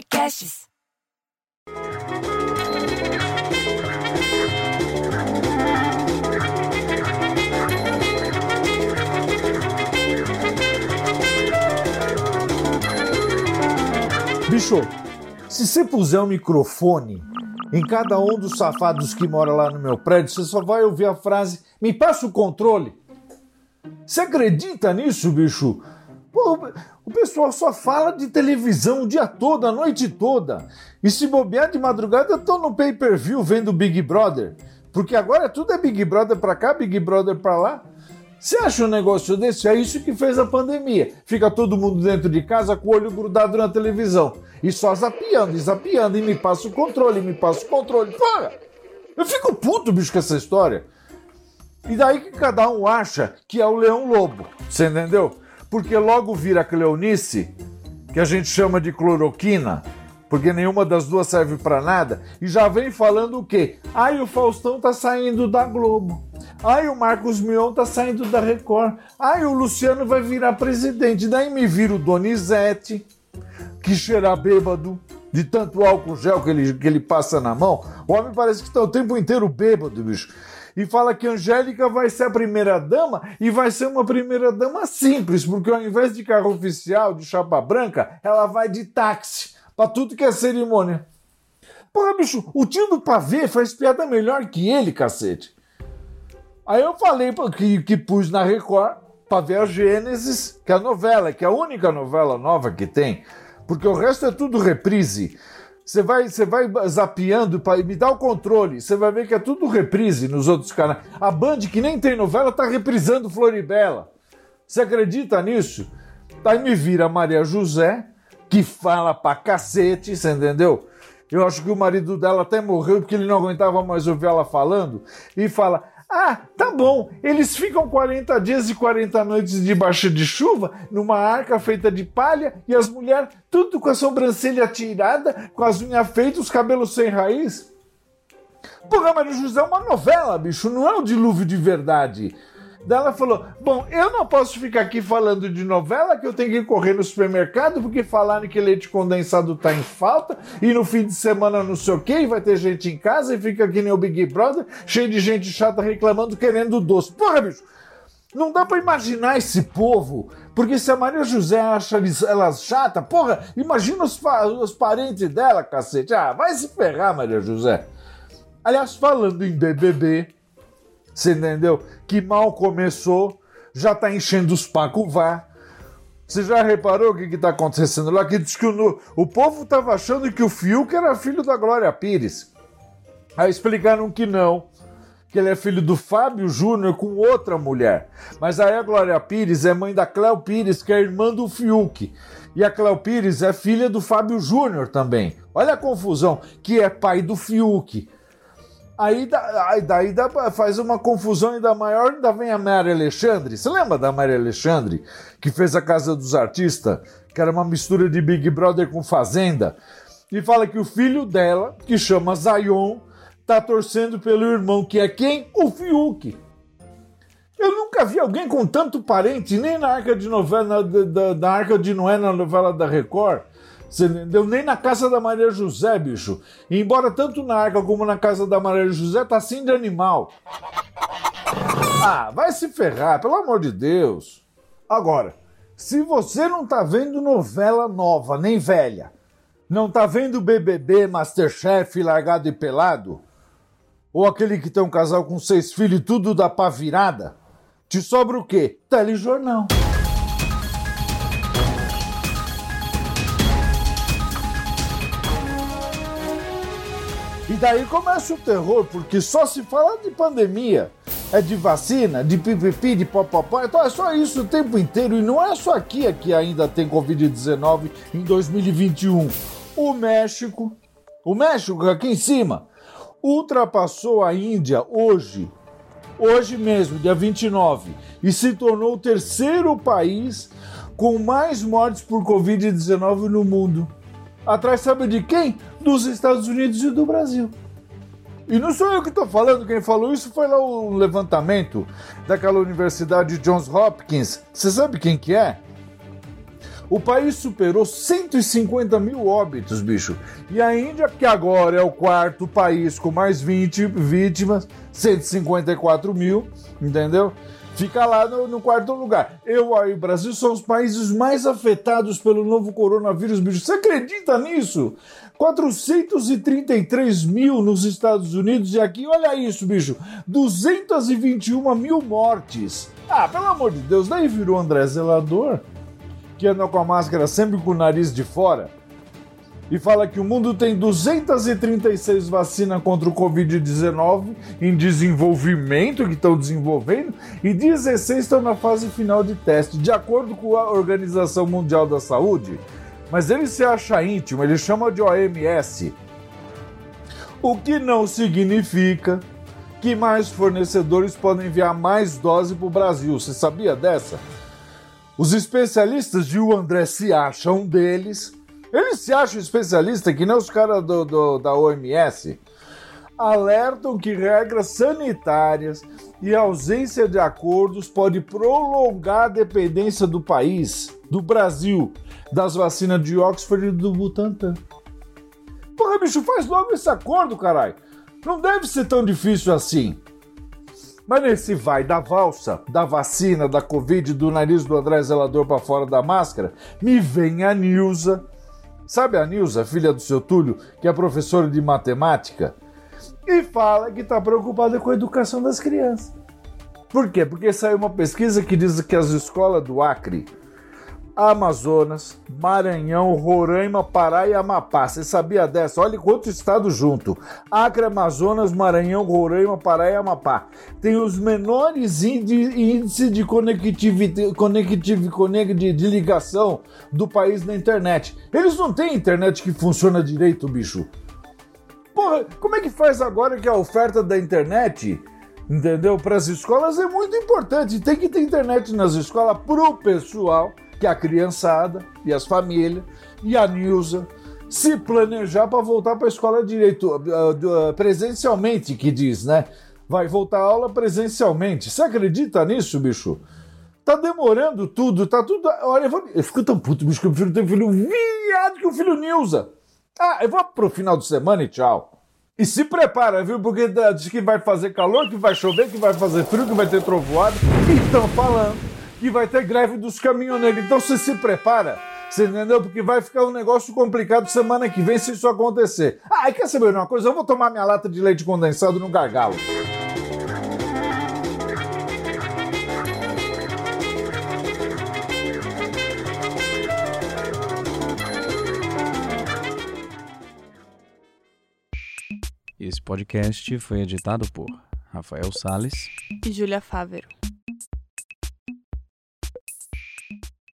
podcasts. Bicho, se você puser um microfone em cada um dos safados que mora lá no meu prédio, você só vai ouvir a frase: me passa o controle. Você acredita nisso, bicho? Pô, o pessoal só fala de televisão o dia todo, a noite toda. E se bobear de madrugada, eu tô no pay-per-view vendo Big Brother. Porque agora tudo é Big Brother pra cá, Big Brother pra lá. Você acha um negócio desse? É isso que fez a pandemia. Fica todo mundo dentro de casa com o olho grudado na televisão. E só zapiando, e zapiando, e me passa o controle, me passa o controle. Porra! Eu fico puto, bicho, com essa história. E daí que cada um acha que é o leão lobo. Você entendeu? Porque logo vira cleonice, que a gente chama de cloroquina, porque nenhuma das duas serve para nada, e já vem falando o quê? Ai, o Faustão tá saindo da Globo. Ai, o Marcos Mion tá saindo da Record. Ai, o Luciano vai virar presidente. Daí me vira o Donizete, que cheira bêbado, de tanto álcool gel que ele, que ele passa na mão. O homem parece que está o tempo inteiro bêbado, bicho. E fala que Angélica vai ser a primeira dama e vai ser uma primeira dama simples, porque ao invés de carro oficial, de chapa branca, ela vai de táxi para tudo que é cerimônia. Porra, bicho, o tio do pavê faz piada melhor que ele, cacete. Aí eu falei que, que pus na Record para ver a Gênesis, que é a novela, que é a única novela nova que tem, porque o resto é tudo reprise. Você vai, você vai zapeando para me dar o controle. Você vai ver que é tudo reprise nos outros canais. A Band, que nem tem novela, tá reprisando Floribela. Você acredita nisso? Daí me vira Maria José, que fala pra cacete, você entendeu? Eu acho que o marido dela até morreu porque ele não aguentava mais ouvir ela falando. E fala: ah, tá bom. Eles ficam 40 dias e 40 noites debaixo de chuva, numa arca feita de palha, e as mulheres tudo com a sobrancelha tirada, com as unhas feitas, os cabelos sem raiz. Porra, Maria José é uma novela, bicho, não é um dilúvio de verdade. Ela falou: Bom, eu não posso ficar aqui falando de novela, que eu tenho que correr no supermercado, porque falaram que leite condensado tá em falta, e no fim de semana não sei o que, vai ter gente em casa e fica aqui nem o Big Brother, cheio de gente chata reclamando, querendo doce. Porra, bicho! Não dá para imaginar esse povo, porque se a Maria José acha ela chata, porra, imagina os, os parentes dela, cacete. Ah, vai se ferrar, Maria José. Aliás, falando em BBB, você entendeu? Que mal começou, já tá enchendo os pacos vá. Você já reparou o que, está acontecendo lá? Que diz que o, o povo estava achando que o Fiuk era filho da Glória Pires. Aí explicaram que não, que ele é filho do Fábio Júnior com outra mulher. Mas aí a Glória Pires é mãe da Cléo Pires, que é irmã do Fiuk. E a Cléo Pires é filha do Fábio Júnior também. Olha a confusão, que é pai do Fiuk. Aí, daí, daí dá, faz uma confusão ainda maior, ainda vem a Mary Alexandre. Você lembra da Mary Alexandre, que fez a Casa dos Artistas, que era uma mistura de Big Brother com Fazenda? E fala que o filho dela, que chama Zayon, tá torcendo pelo irmão, que é quem? O Fiuk. Eu nunca vi alguém com tanto parente, nem na arca de novela, da, da arca de Noé na novela da Record. Você entendeu? Nem na casa da Maria José, bicho. E embora tanto na arca como na casa da Maria José tá assim de animal. Ah, vai se ferrar, pelo amor de Deus. Agora, se você não tá vendo novela nova, nem velha, não tá vendo BBB, Masterchef, Largado e Pelado, ou aquele que tem um casal com seis filhos e tudo da pá virada, te sobra o quê? Telejornal. E daí começa o terror, porque só se fala de pandemia, é de vacina, de pipipi, de popopó, então é só isso o tempo inteiro. E não é só aqui que ainda tem Covid-19 em 2021. O México, o México aqui em cima, ultrapassou a Índia hoje, hoje mesmo, dia 29, e se tornou o terceiro país com mais mortes por Covid-19 no mundo. Atrás, sabe de quem? Dos Estados Unidos e do Brasil. E não sou eu que estou falando, quem falou isso foi lá o levantamento daquela Universidade Johns Hopkins. Você sabe quem que é? O país superou 150 mil óbitos, bicho. E a Índia, que agora é o quarto país com mais 20 vítimas, 154 mil, entendeu? Fica lá no, no quarto lugar. Eu e o Brasil são os países mais afetados pelo novo coronavírus, bicho. Você acredita nisso? 433 mil nos Estados Unidos e aqui, olha isso, bicho, 221 mil mortes. Ah, pelo amor de Deus, daí virou André Zelador que anda com a máscara sempre com o nariz de fora, e fala que o mundo tem 236 vacinas contra o Covid-19 em desenvolvimento, que estão desenvolvendo, e 16 estão na fase final de teste, de acordo com a Organização Mundial da Saúde. Mas ele se acha íntimo, ele chama de OMS. O que não significa que mais fornecedores podem enviar mais doses para o Brasil. Você sabia dessa? Os especialistas de o André se acham deles. Eles se acham especialistas, que nem os caras do, do, da OMS. Alertam que regras sanitárias e ausência de acordos pode prolongar a dependência do país, do Brasil, das vacinas de Oxford e do Butantan. Porra, bicho, faz logo esse acordo, caralho. Não deve ser tão difícil assim. Mas nesse vai da valsa, da vacina, da Covid, do nariz do André Zelador para fora da máscara, me vem a Nilza. Sabe a Nilza, filha do seu Túlio, que é professora de matemática? E fala que está preocupada com a educação das crianças. Por quê? Porque saiu uma pesquisa que diz que as escolas do Acre Amazonas, Maranhão, Roraima, Pará e Amapá. Você sabia dessa? Olha quanto estado junto. Acre, Amazonas, Maranhão, Roraima, Pará e Amapá. Tem os menores índices de conectividade, conectividade de, de ligação do país na internet. Eles não têm internet que funciona direito, bicho. Porra, como é que faz agora que a oferta da internet entendeu? Para as escolas é muito importante. Tem que ter internet nas escolas para o pessoal que a criançada e as famílias e a Nilza se planejar para voltar para a escola direito uh, uh, presencialmente, que diz, né? Vai voltar a aula presencialmente. Você acredita nisso, bicho? Tá demorando tudo, tá tudo. Olha, eu, vou... eu fico tão puto, bicho, que eu prefiro ter filho viado que o filho Nilza. Ah, eu vou pro final de semana e tchau. E se prepara, viu? Porque diz que vai fazer calor, que vai chover, que vai fazer frio, que vai ter trovoada. E estão falando que vai ter greve dos caminhoneiros. Então você se prepara. Você entendeu? Porque vai ficar um negócio complicado semana que vem se isso acontecer. Ah, e quer saber uma coisa? Eu vou tomar minha lata de leite condensado no gargalo. Esse podcast foi editado por Rafael Sales e Júlia Fávero.